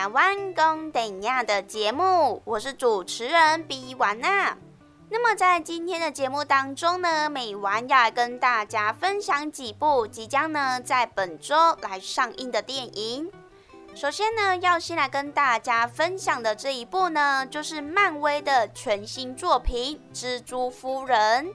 台湾公等亚的节目，我是主持人比完娜。那么在今天的节目当中呢，美完要来跟大家分享几部即将呢在本周来上映的电影。首先呢，要先来跟大家分享的这一部呢，就是漫威的全新作品《蜘蛛夫人》。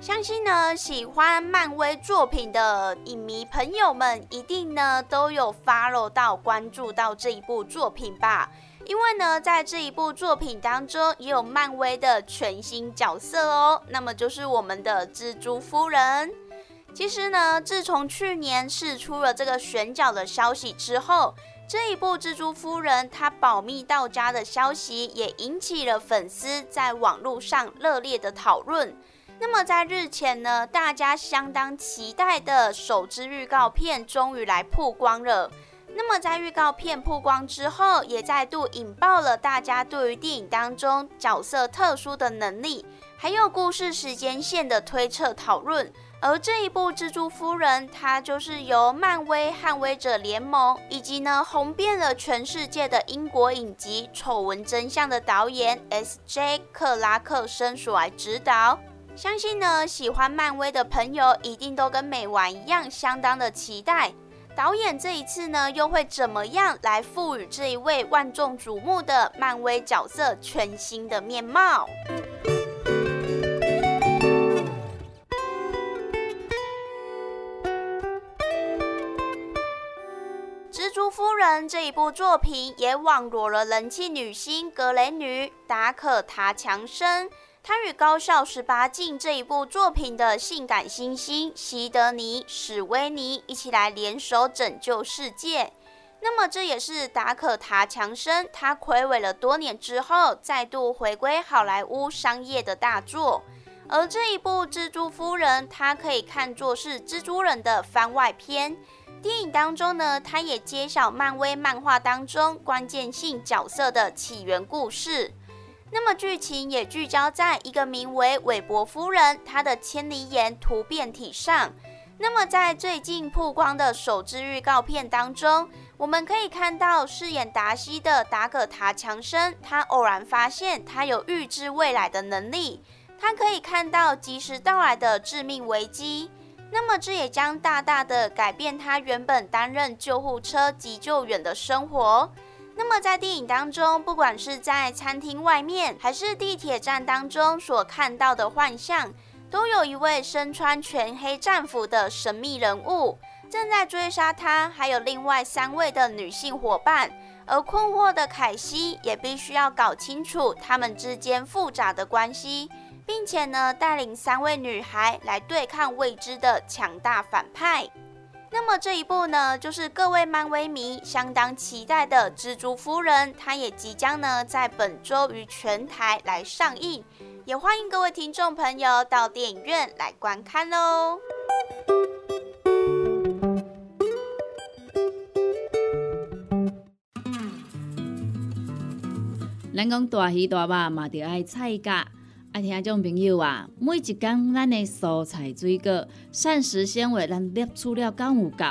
相信呢，喜欢漫威作品的影迷朋友们，一定呢都有 follow 到、关注到这一部作品吧？因为呢，在这一部作品当中，也有漫威的全新角色哦，那么就是我们的蜘蛛夫人。其实呢，自从去年释出了这个选角的消息之后，这一部蜘蛛夫人她保密到家的消息，也引起了粉丝在网络上热烈的讨论。那么在日前呢，大家相当期待的首支预告片终于来曝光了。那么在预告片曝光之后，也再度引爆了大家对于电影当中角色特殊的能力，还有故事时间线的推测讨论。而这一部蜘蛛夫人，它就是由漫威捍卫者联盟以及呢红遍了全世界的英国影集《丑闻真相》的导演 S.J. 克拉克森所来指导。相信呢，喜欢漫威的朋友一定都跟美完一样，相当的期待。导演这一次呢，又会怎么样来赋予这一位万众瞩目的漫威角色全新的面貌？蜘蛛夫人这一部作品也网罗了人气女星格雷女达可塔强生。他与《高校十八禁》这一部作品的性感新星席德尼·史威尼一起来联手拯救世界。那么，这也是达可塔强生他暌违了多年之后再度回归好莱坞商业的大作。而这一部《蜘蛛夫人》，它可以看作是蜘蛛人的番外篇。电影当中呢，它也揭晓漫威漫画当中关键性角色的起源故事。那么剧情也聚焦在一个名为韦伯夫人她的千里眼突变体上。那么在最近曝光的首支预告片当中，我们可以看到饰演达西的达葛塔强生，他偶然发现他有预知未来的能力，他可以看到及时到来的致命危机。那么这也将大大的改变他原本担任救护车急救员的生活。那么在电影当中，不管是在餐厅外面，还是地铁站当中所看到的幻象，都有一位身穿全黑战服的神秘人物正在追杀他，还有另外三位的女性伙伴。而困惑的凯西也必须要搞清楚他们之间复杂的关系，并且呢，带领三位女孩来对抗未知的强大反派。那么这一部呢，就是各位漫威迷相当期待的《蜘蛛夫人》，它也即将呢在本周于全台来上映，也欢迎各位听众朋友到电影院来观看喽。咱讲大鱼大肉嘛，着爱菜价。啊，听众朋友啊，每一工咱的蔬菜水果、膳食纤维，咱摄取了够有够？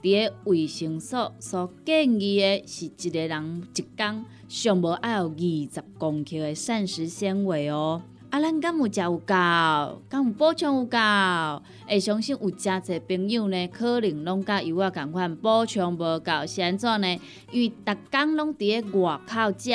伫个卫生所所建议的是一个人一工上无爱有二十公克的膳食纤维哦。啊，咱敢有食有够？敢有补充有够？会相信有真侪朋友呢，可能拢甲油啊共款补充无够，是安怎呢？因为逐工拢伫个外口食。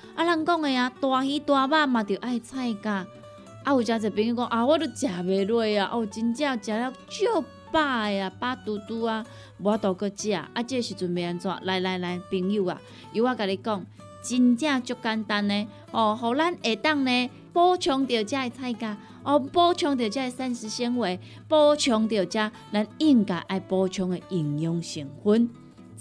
啊，人讲的啊，大鱼大肉嘛，着爱菜价。啊，有诚侪朋友讲啊，我都食袂落啊，哦，真正食了足饱的啊，饱嘟嘟啊，无倒搁食。啊，这时阵要安怎？来来来，朋友啊，由我甲你讲，真正足简单呢。哦，互咱下当呢补充着遮的菜价，哦，补充着遮的膳食纤维，补充着遮咱应该爱补充的营养成分。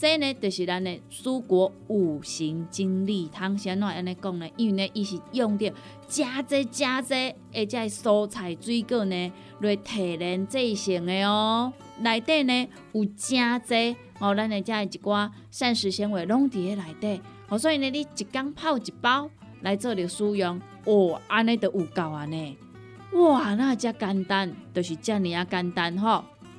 这呢，就是咱的蔬果五行精力汤，先怎安尼讲呢？因为呢，伊是用着加济加济，而且蔬菜水果呢来提炼制成的哦。内底呢有真济哦，咱的遮一寡膳食纤维拢伫咧内底。哦，所以呢，你一缸泡一包来做着使用，哦，安尼就有够安尼。哇，那遮简单，就是遮尔啊简单吼。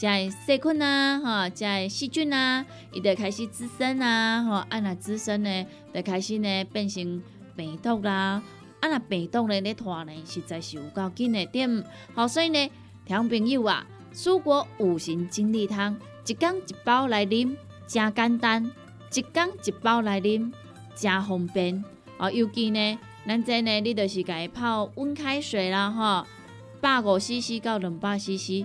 在细菌啊，哈，在细菌啊，伊就开始滋生啊，吼，啊那滋生呢，就开始呢变成病毒啦，啊那病毒呢咧拖呢，实在是有够紧的点，好，所以呢，听朋友啊，蔬果五行精力汤，一缸一包来啉，真简单，一缸一包来啉，真方便，哦，尤其呢，咱这呢，你就是家泡温开水啦，吼，百五 CC 到两百 CC。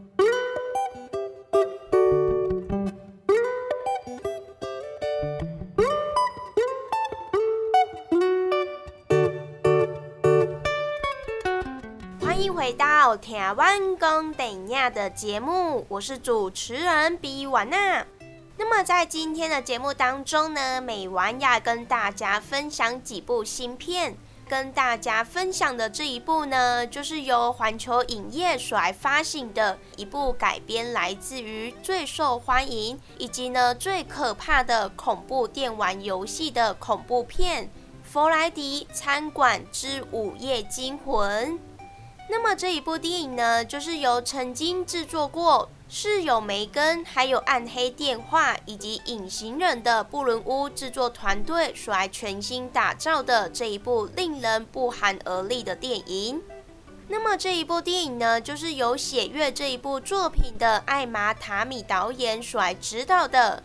回到台湾公等亚的节目，我是主持人比婉娜。那么在今天的节目当中呢，美婉要跟大家分享几部新片。跟大家分享的这一部呢，就是由环球影业所来发行的一部改编来自于最受欢迎以及呢最可怕的恐怖电玩游戏的恐怖片《弗莱迪餐馆之午夜惊魂》。那么这一部电影呢，就是由曾经制作过《室友梅根》、还有《暗黑电话》以及《隐形人》的布伦屋制作团队所来全新打造的这一部令人不寒而栗的电影。那么这一部电影呢，就是由《血月》这一部作品的艾玛塔米导演所来指导的。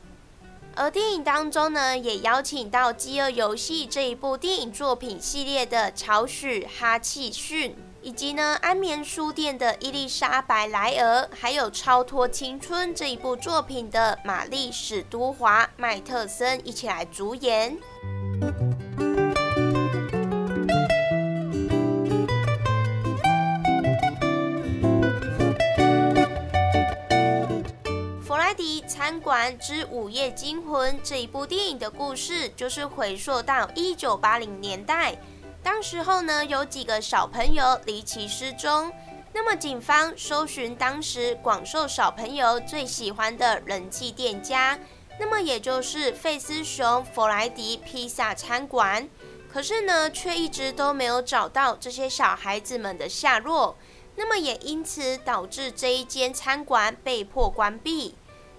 而电影当中呢，也邀请到《饥饿游戏》这一部电影作品系列的乔许哈契逊。以及呢，安眠书店的伊丽莎白莱尔，还有《超脱青春》这一部作品的玛丽史都华麦特森一起来主演。弗莱迪餐馆之午夜惊魂这一部电影的故事，就是回溯到一九八零年代。当时候呢，有几个小朋友离奇失踪。那么警方搜寻当时广受小朋友最喜欢的人气店家，那么也就是费斯熊弗莱迪披萨餐馆。可是呢，却一直都没有找到这些小孩子们的下落。那么也因此导致这一间餐馆被迫关闭。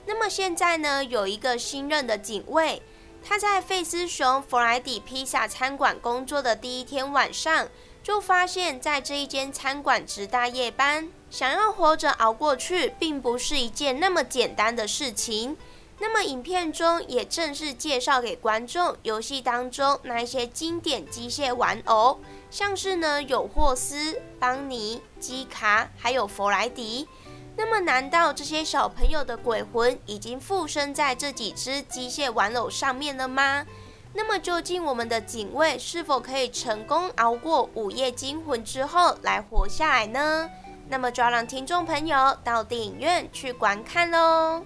那么现在呢，有一个新任的警卫。他在费斯熊弗莱迪披萨餐馆工作的第一天晚上，就发现，在这一间餐馆值大夜班，想要活着熬过去，并不是一件那么简单的事情。那么，影片中也正式介绍给观众游戏当中那一些经典机械玩偶，像是呢有霍斯、邦尼、基卡，还有弗莱迪。那么，难道这些小朋友的鬼魂已经附身在这几只机械玩偶上面了吗？那么，究竟我们的警卫是否可以成功熬过午夜惊魂之后来活下来呢？那么，就让听众朋友到电影院去观看喽。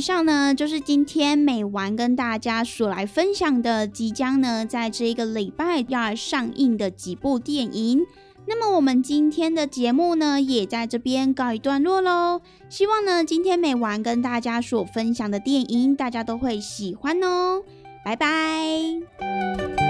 以上呢，就是今天美丸跟大家所来分享的，即将呢在这一个礼拜要上映的几部电影。那么我们今天的节目呢，也在这边告一段落喽。希望呢，今天美丸跟大家所分享的电影，大家都会喜欢哦。拜拜。